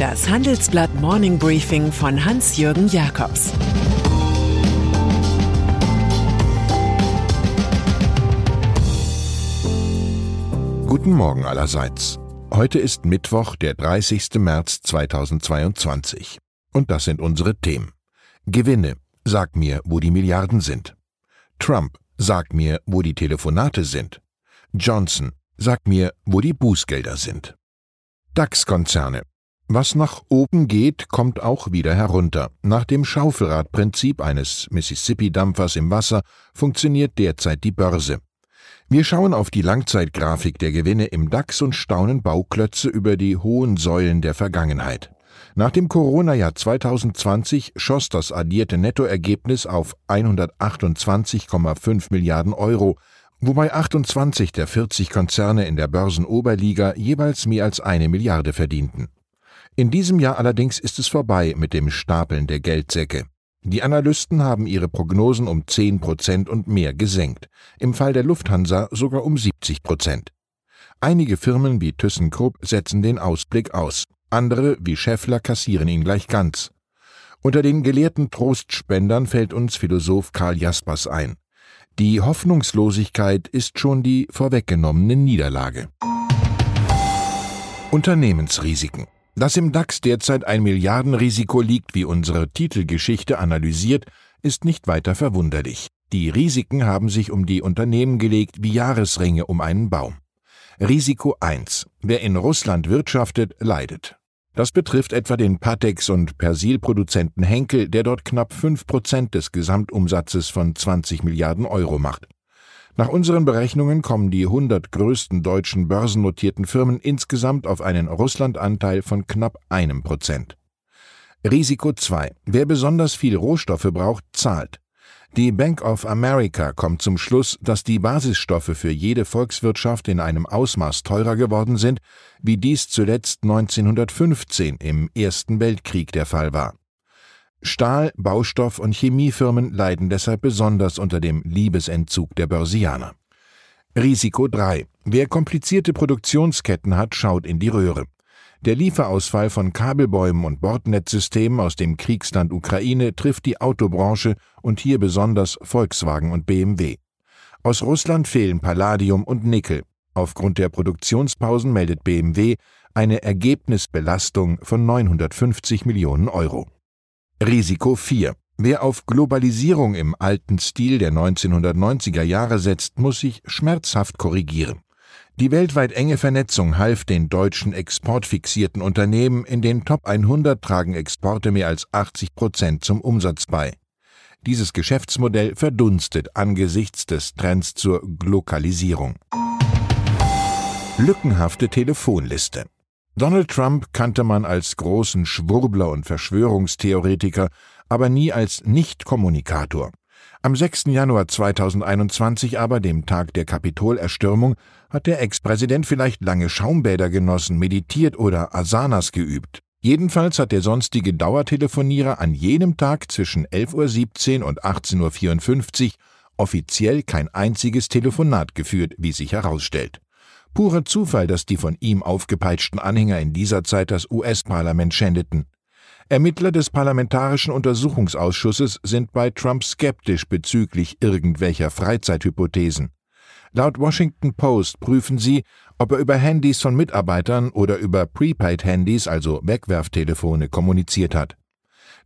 Das Handelsblatt Morning Briefing von Hans-Jürgen Jakobs Guten Morgen allerseits. Heute ist Mittwoch, der 30. März 2022. Und das sind unsere Themen. Gewinne. Sag mir, wo die Milliarden sind. Trump. Sag mir, wo die Telefonate sind. Johnson. Sag mir, wo die Bußgelder sind. DAX-Konzerne. Was nach oben geht, kommt auch wieder herunter. Nach dem Schaufelradprinzip eines Mississippi-Dampfers im Wasser funktioniert derzeit die Börse. Wir schauen auf die Langzeitgrafik der Gewinne im DAX und staunen Bauklötze über die hohen Säulen der Vergangenheit. Nach dem Corona-Jahr 2020 schoss das addierte Nettoergebnis auf 128,5 Milliarden Euro, wobei 28 der 40 Konzerne in der Börsenoberliga jeweils mehr als eine Milliarde verdienten. In diesem Jahr allerdings ist es vorbei mit dem Stapeln der Geldsäcke. Die Analysten haben ihre Prognosen um 10 Prozent und mehr gesenkt, im Fall der Lufthansa sogar um 70 Prozent. Einige Firmen wie ThyssenKrupp setzen den Ausblick aus, andere wie Scheffler kassieren ihn gleich ganz. Unter den gelehrten Trostspendern fällt uns Philosoph Karl Jaspers ein. Die Hoffnungslosigkeit ist schon die vorweggenommene Niederlage. Unternehmensrisiken. Dass im DAX derzeit ein Milliardenrisiko liegt, wie unsere Titelgeschichte analysiert, ist nicht weiter verwunderlich. Die Risiken haben sich um die Unternehmen gelegt wie Jahresringe um einen Baum. Risiko 1. Wer in Russland wirtschaftet, leidet. Das betrifft etwa den Patex- und Persilproduzenten Henkel, der dort knapp 5 Prozent des Gesamtumsatzes von 20 Milliarden Euro macht. Nach unseren Berechnungen kommen die 100 größten deutschen börsennotierten Firmen insgesamt auf einen Russlandanteil von knapp einem Prozent. Risiko 2. Wer besonders viel Rohstoffe braucht, zahlt. Die Bank of America kommt zum Schluss, dass die Basisstoffe für jede Volkswirtschaft in einem Ausmaß teurer geworden sind, wie dies zuletzt 1915 im Ersten Weltkrieg der Fall war. Stahl-, Baustoff- und Chemiefirmen leiden deshalb besonders unter dem Liebesentzug der Börsianer. Risiko 3. Wer komplizierte Produktionsketten hat, schaut in die Röhre. Der Lieferausfall von Kabelbäumen und Bordnetzsystemen aus dem Kriegsland Ukraine trifft die Autobranche und hier besonders Volkswagen und BMW. Aus Russland fehlen Palladium und Nickel. Aufgrund der Produktionspausen meldet BMW eine Ergebnisbelastung von 950 Millionen Euro. Risiko 4. Wer auf Globalisierung im alten Stil der 1990er Jahre setzt, muss sich schmerzhaft korrigieren. Die weltweit enge Vernetzung half den deutschen exportfixierten Unternehmen, in den Top 100 tragen Exporte mehr als 80 Prozent zum Umsatz bei. Dieses Geschäftsmodell verdunstet angesichts des Trends zur Glokalisierung. Lückenhafte Telefonliste. Donald Trump kannte man als großen Schwurbler und Verschwörungstheoretiker, aber nie als Nicht-Kommunikator. Am 6. Januar 2021 aber, dem Tag der Kapitolerstürmung, hat der Ex-Präsident vielleicht lange Schaumbäder genossen, meditiert oder Asanas geübt. Jedenfalls hat der sonstige Dauertelefonierer an jenem Tag zwischen 11.17 Uhr und 18.54 Uhr offiziell kein einziges Telefonat geführt, wie sich herausstellt. Purer Zufall, dass die von ihm aufgepeitschten Anhänger in dieser Zeit das US-Parlament schändeten. Ermittler des Parlamentarischen Untersuchungsausschusses sind bei Trump skeptisch bezüglich irgendwelcher Freizeithypothesen. Laut Washington Post prüfen sie, ob er über Handys von Mitarbeitern oder über Prepaid-Handys, also Wegwerftelefone, kommuniziert hat.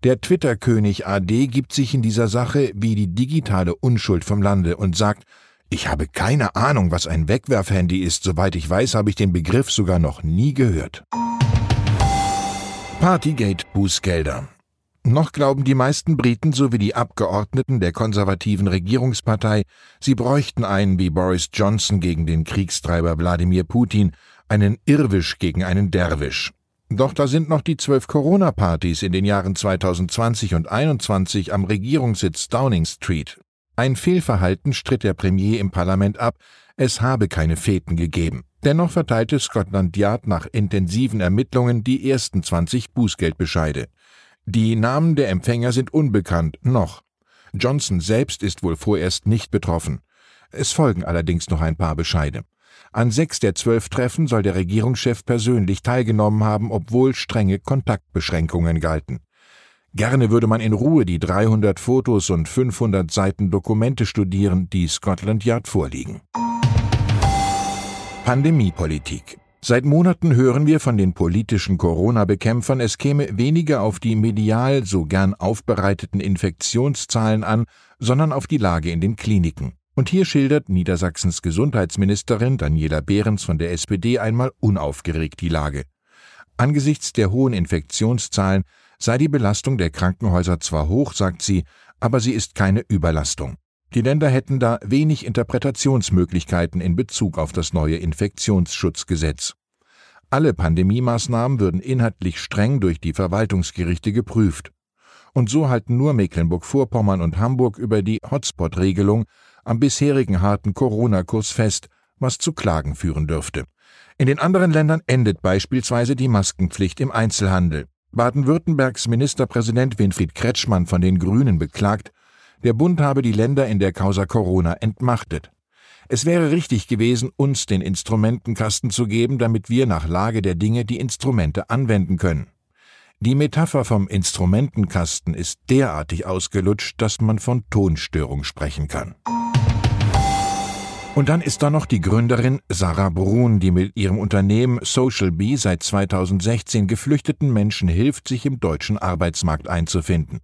Der Twitter-König AD gibt sich in dieser Sache wie die digitale Unschuld vom Lande und sagt, ich habe keine Ahnung, was ein Wegwerfhandy ist. Soweit ich weiß, habe ich den Begriff sogar noch nie gehört. Partygate-Bußgelder. Noch glauben die meisten Briten sowie die Abgeordneten der konservativen Regierungspartei, sie bräuchten einen wie Boris Johnson gegen den Kriegstreiber Wladimir Putin, einen Irrwisch gegen einen Derwisch. Doch da sind noch die zwölf Corona-Partys in den Jahren 2020 und 2021 am Regierungssitz Downing Street. Ein Fehlverhalten stritt der Premier im Parlament ab, es habe keine Feten gegeben. Dennoch verteilte Scotland Yard nach intensiven Ermittlungen die ersten 20 Bußgeldbescheide. Die Namen der Empfänger sind unbekannt, noch. Johnson selbst ist wohl vorerst nicht betroffen. Es folgen allerdings noch ein paar Bescheide. An sechs der zwölf Treffen soll der Regierungschef persönlich teilgenommen haben, obwohl strenge Kontaktbeschränkungen galten. Gerne würde man in Ruhe die 300 Fotos und 500 Seiten Dokumente studieren, die Scotland Yard vorliegen. Pandemiepolitik Seit Monaten hören wir von den politischen Corona-Bekämpfern, es käme weniger auf die medial so gern aufbereiteten Infektionszahlen an, sondern auf die Lage in den Kliniken. Und hier schildert Niedersachsens Gesundheitsministerin Daniela Behrens von der SPD einmal unaufgeregt die Lage. Angesichts der hohen Infektionszahlen sei die Belastung der Krankenhäuser zwar hoch, sagt sie, aber sie ist keine Überlastung. Die Länder hätten da wenig Interpretationsmöglichkeiten in Bezug auf das neue Infektionsschutzgesetz. Alle Pandemiemaßnahmen würden inhaltlich streng durch die Verwaltungsgerichte geprüft. Und so halten nur Mecklenburg-Vorpommern und Hamburg über die Hotspot-Regelung am bisherigen harten Corona-Kurs fest, was zu Klagen führen dürfte. In den anderen Ländern endet beispielsweise die Maskenpflicht im Einzelhandel. Baden-Württembergs Ministerpräsident Winfried Kretschmann von den Grünen beklagt, der Bund habe die Länder in der Causa Corona entmachtet. Es wäre richtig gewesen, uns den Instrumentenkasten zu geben, damit wir nach Lage der Dinge die Instrumente anwenden können. Die Metapher vom Instrumentenkasten ist derartig ausgelutscht, dass man von Tonstörung sprechen kann. Und dann ist da noch die Gründerin Sarah Brun, die mit ihrem Unternehmen Social Bee seit 2016 geflüchteten Menschen hilft, sich im deutschen Arbeitsmarkt einzufinden.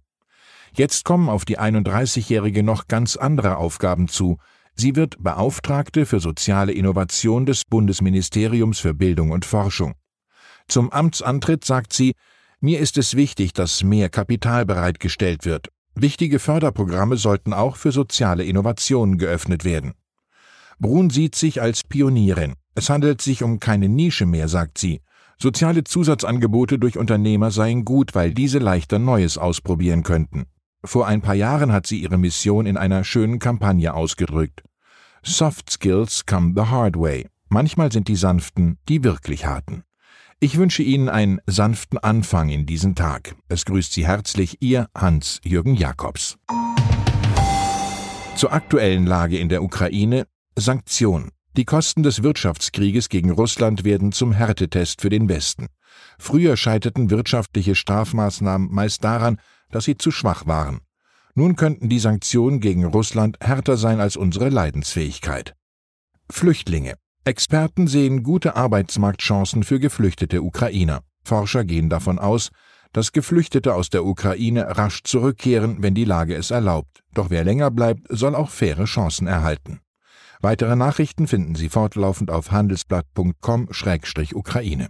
Jetzt kommen auf die 31-Jährige noch ganz andere Aufgaben zu. Sie wird Beauftragte für soziale Innovation des Bundesministeriums für Bildung und Forschung. Zum Amtsantritt sagt sie, mir ist es wichtig, dass mehr Kapital bereitgestellt wird. Wichtige Förderprogramme sollten auch für soziale Innovationen geöffnet werden. Brun sieht sich als Pionierin. Es handelt sich um keine Nische mehr, sagt sie. Soziale Zusatzangebote durch Unternehmer seien gut, weil diese leichter Neues ausprobieren könnten. Vor ein paar Jahren hat sie ihre Mission in einer schönen Kampagne ausgedrückt. Soft Skills come the hard way. Manchmal sind die sanften die wirklich harten. Ich wünsche Ihnen einen sanften Anfang in diesen Tag. Es grüßt Sie herzlich Ihr Hans-Jürgen Jakobs. Zur aktuellen Lage in der Ukraine Sanktionen. Die Kosten des Wirtschaftskrieges gegen Russland werden zum Härtetest für den Westen. Früher scheiterten wirtschaftliche Strafmaßnahmen meist daran, dass sie zu schwach waren. Nun könnten die Sanktionen gegen Russland härter sein als unsere Leidensfähigkeit. Flüchtlinge. Experten sehen gute Arbeitsmarktchancen für geflüchtete Ukrainer. Forscher gehen davon aus, dass Geflüchtete aus der Ukraine rasch zurückkehren, wenn die Lage es erlaubt. Doch wer länger bleibt, soll auch faire Chancen erhalten. Weitere Nachrichten finden Sie fortlaufend auf handelsblatt.com-ukraine.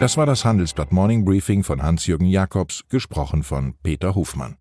Das war das Handelsblatt Morning Briefing von Hans-Jürgen Jakobs, gesprochen von Peter Hofmann.